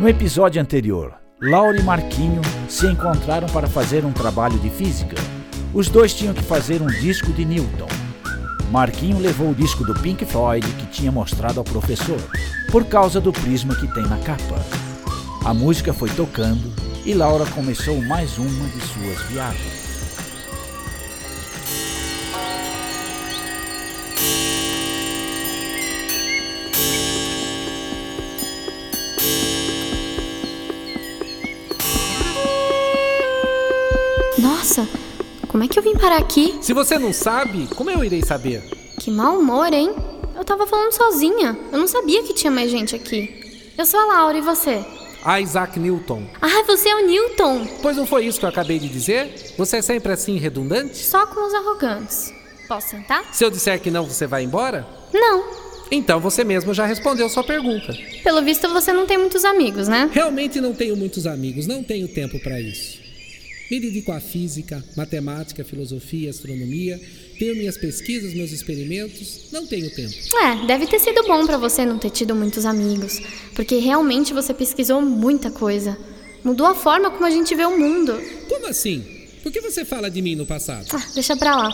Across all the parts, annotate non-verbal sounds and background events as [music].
No episódio anterior, Laura e Marquinho se encontraram para fazer um trabalho de física. Os dois tinham que fazer um disco de Newton. Marquinho levou o disco do Pink Floyd que tinha mostrado ao professor, por causa do prisma que tem na capa. A música foi tocando e Laura começou mais uma de suas viagens. Nossa, como é que eu vim parar aqui? Se você não sabe, como eu irei saber? Que mau humor, hein? Eu tava falando sozinha. Eu não sabia que tinha mais gente aqui. Eu sou a Laura e você? Isaac Newton. Ah, você é o Newton. Pois não foi isso que eu acabei de dizer? Você é sempre assim redundante? Só com os arrogantes. Posso sentar? Se eu disser que não, você vai embora? Não. Então você mesmo já respondeu sua pergunta. Pelo visto você não tem muitos amigos, né? Realmente não tenho muitos amigos, não tenho tempo para isso. Me dedico à física, matemática, filosofia, astronomia. Tenho minhas pesquisas, meus experimentos. Não tenho tempo. É, deve ter sido bom para você não ter tido muitos amigos, porque realmente você pesquisou muita coisa. Mudou a forma como a gente vê o mundo. Como assim? Por que você fala de mim no passado? Ah, deixa pra lá.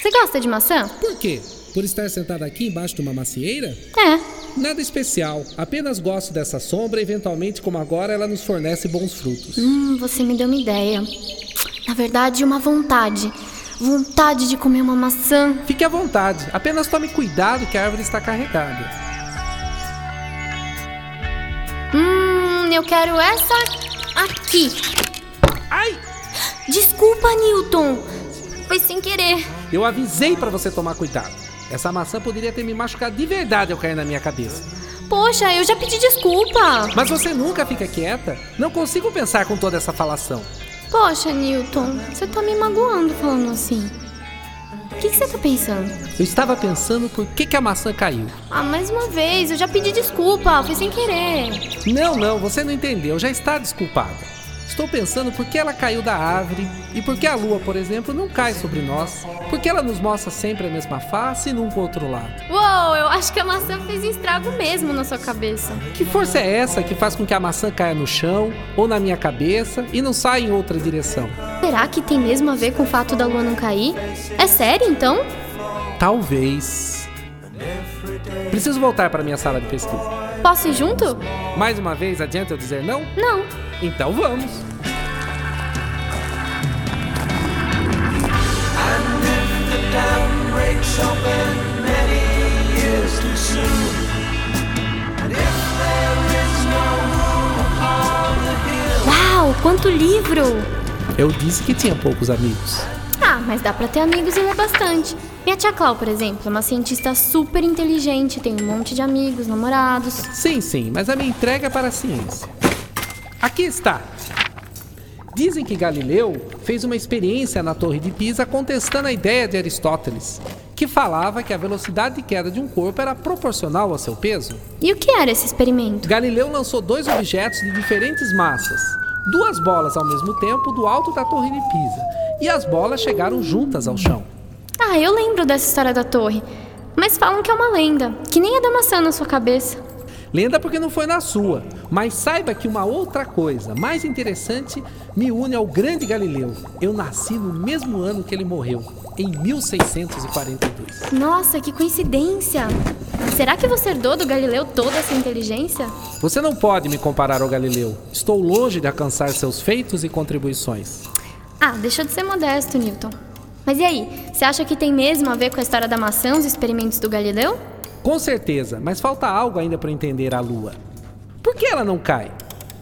Você gosta de maçã? Por quê? Por estar sentado aqui embaixo de uma macieira? É. Nada especial, apenas gosto dessa sombra e eventualmente, como agora, ela nos fornece bons frutos. Hum, você me deu uma ideia. Na verdade, uma vontade. Vontade de comer uma maçã. Fique à vontade, apenas tome cuidado que a árvore está carregada. Hum, eu quero essa aqui. Ai! Desculpa, Newton. Foi sem querer. Eu avisei para você tomar cuidado. Essa maçã poderia ter me machucado de verdade ao cair na minha cabeça. Poxa, eu já pedi desculpa. Mas você nunca fica quieta? Não consigo pensar com toda essa falação. Poxa, Newton, você tá me magoando falando assim. O que, que você tá pensando? Eu estava pensando por que, que a maçã caiu. Ah, mais uma vez, eu já pedi desculpa, foi sem querer. Não, não, você não entendeu, já está desculpada. Estou pensando por que ela caiu da árvore e por que a lua, por exemplo, não cai sobre nós. Por que ela nos mostra sempre a mesma face e nunca o outro lado. Uou, eu acho que a maçã fez estrago mesmo na sua cabeça. Que força é essa que faz com que a maçã caia no chão ou na minha cabeça e não saia em outra direção? Será que tem mesmo a ver com o fato da lua não cair? É sério então? Talvez. Preciso voltar para minha sala de pesquisa. Posso ir junto? Mais uma vez, adianta eu dizer não? Não. Então vamos. Uau, quanto livro! Eu disse que tinha poucos amigos. Ah, mas dá pra ter amigos e ler bastante. Minha tia Clau, por exemplo, é uma cientista super inteligente, tem um monte de amigos, namorados. Sim, sim, mas a minha entrega é para a ciência. Aqui está. Dizem que Galileu fez uma experiência na Torre de Pisa contestando a ideia de Aristóteles, que falava que a velocidade de queda de um corpo era proporcional ao seu peso. E o que era esse experimento? Galileu lançou dois objetos de diferentes massas, duas bolas ao mesmo tempo do alto da Torre de Pisa, e as bolas chegaram juntas ao chão. Ah, eu lembro dessa história da torre. Mas falam que é uma lenda, que nem a da maçã na sua cabeça. Lenda porque não foi na sua, mas saiba que uma outra coisa mais interessante me une ao grande Galileu. Eu nasci no mesmo ano que ele morreu, em 1642. Nossa, que coincidência! Será que você herdou do Galileu toda essa inteligência? Você não pode me comparar ao Galileu. Estou longe de alcançar seus feitos e contribuições. Ah, deixa de ser modesto, Newton. Mas e aí, você acha que tem mesmo a ver com a história da maçã, os experimentos do Galileu? Com certeza, mas falta algo ainda para entender a Lua. Por que ela não cai?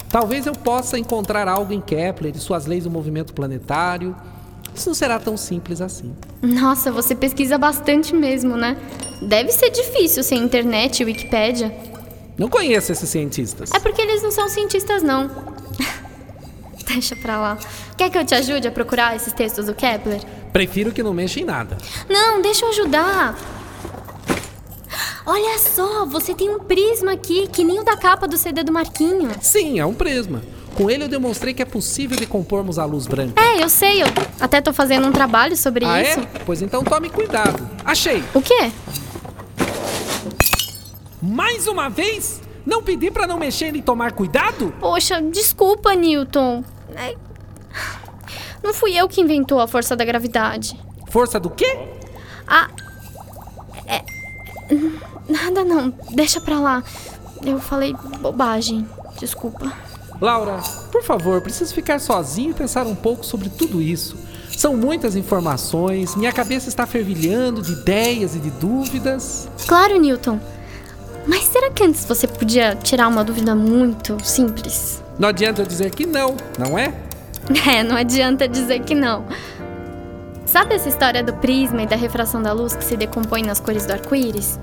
Talvez eu possa encontrar algo em Kepler e suas leis do movimento planetário. Isso não será tão simples assim. Nossa, você pesquisa bastante mesmo, né? Deve ser difícil sem internet e Wikipédia. Não conheço esses cientistas. É porque eles não são cientistas, não. [laughs] Deixa pra lá. Quer que eu te ajude a procurar esses textos do Kepler? Prefiro que não mexa em nada. Não, deixa eu ajudar. Olha só, você tem um prisma aqui, que nem o da capa do CD do Marquinho. Sim, é um prisma. Com ele eu demonstrei que é possível decompormos a luz branca. É, eu sei, eu até tô fazendo um trabalho sobre ah, isso. é? Pois então tome cuidado. Achei. O quê? Mais uma vez? Não pedi para não mexer e tomar cuidado? Poxa, desculpa, Newton. É... Não fui eu que inventou a força da gravidade. Força do quê? Ah. É. Nada não, deixa pra lá. Eu falei bobagem, desculpa. Laura, por favor, preciso ficar sozinho e pensar um pouco sobre tudo isso. São muitas informações, minha cabeça está fervilhando de ideias e de dúvidas. Claro, Newton. Mas será que antes você podia tirar uma dúvida muito simples? Não adianta eu dizer que não, não é? [laughs] É, não adianta dizer que não. Sabe essa história do prisma e da refração da luz que se decompõe nas cores do arco-íris?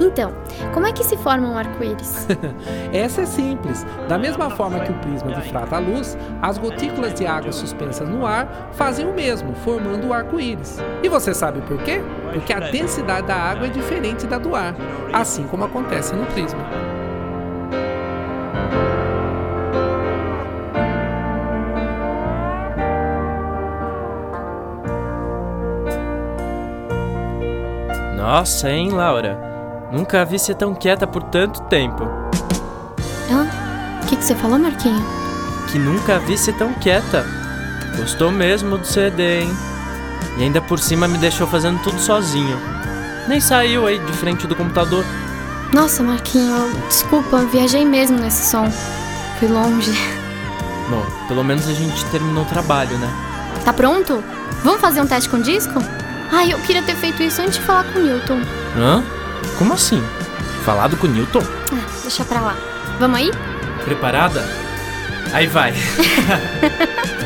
Então, como é que se forma um arco-íris? [laughs] Essa é simples. Da mesma forma que o prisma difrata a luz, as gotículas de água suspensas no ar fazem o mesmo, formando o arco-íris. E você sabe por quê? Porque a densidade da água é diferente da do ar, assim como acontece no prisma. Nossa, hein, Laura? Nunca vi ser tão quieta por tanto tempo. Hã? O que, que você falou, Marquinho? Que nunca vi ser tão quieta. Gostou mesmo do CD, hein? E ainda por cima me deixou fazendo tudo sozinho. Nem saiu aí de frente do computador. Nossa, Marquinho, desculpa, viajei mesmo nesse som. Fui longe. Bom, pelo menos a gente terminou o trabalho, né? Tá pronto? Vamos fazer um teste com disco? Ai, eu queria ter feito isso antes de falar com o Newton. Hã? Como assim? Falado com o Newton? Ah, deixa pra lá. Vamos aí? Preparada? Aí vai. [laughs]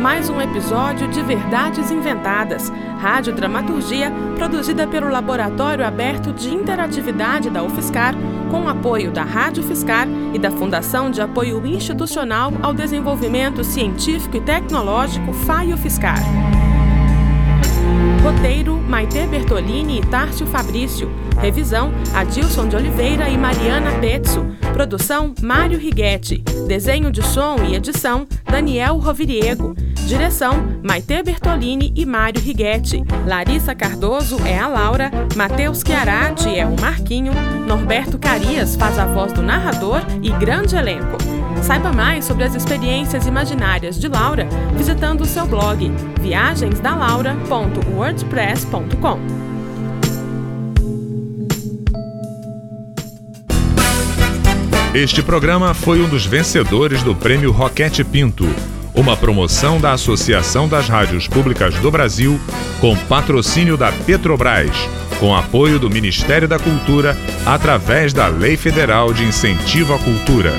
mais um episódio de Verdades Inventadas, rádio dramaturgia produzida pelo Laboratório Aberto de Interatividade da UFSCar, com apoio da Rádio Fiscar e da Fundação de Apoio Institucional ao Desenvolvimento Científico e Tecnológico FAIO Fiscar. Roteiro: Maite Bertolini e Tárcio Fabrício. Revisão: Adilson de Oliveira e Mariana Petzo. Produção: Mário Righetti. Desenho de som e edição: Daniel Roviriego. Direção: Maite Bertolini e Mário Righetti. Larissa Cardoso é a Laura. Matheus Chiarati é o Marquinho. Norberto Carias faz a voz do narrador e grande elenco. Saiba mais sobre as experiências imaginárias de Laura visitando o seu blog viagensdalaura.wordpress.com. Este programa foi um dos vencedores do Prêmio Roquete Pinto, uma promoção da Associação das Rádios Públicas do Brasil, com patrocínio da Petrobras, com apoio do Ministério da Cultura, através da Lei Federal de Incentivo à Cultura.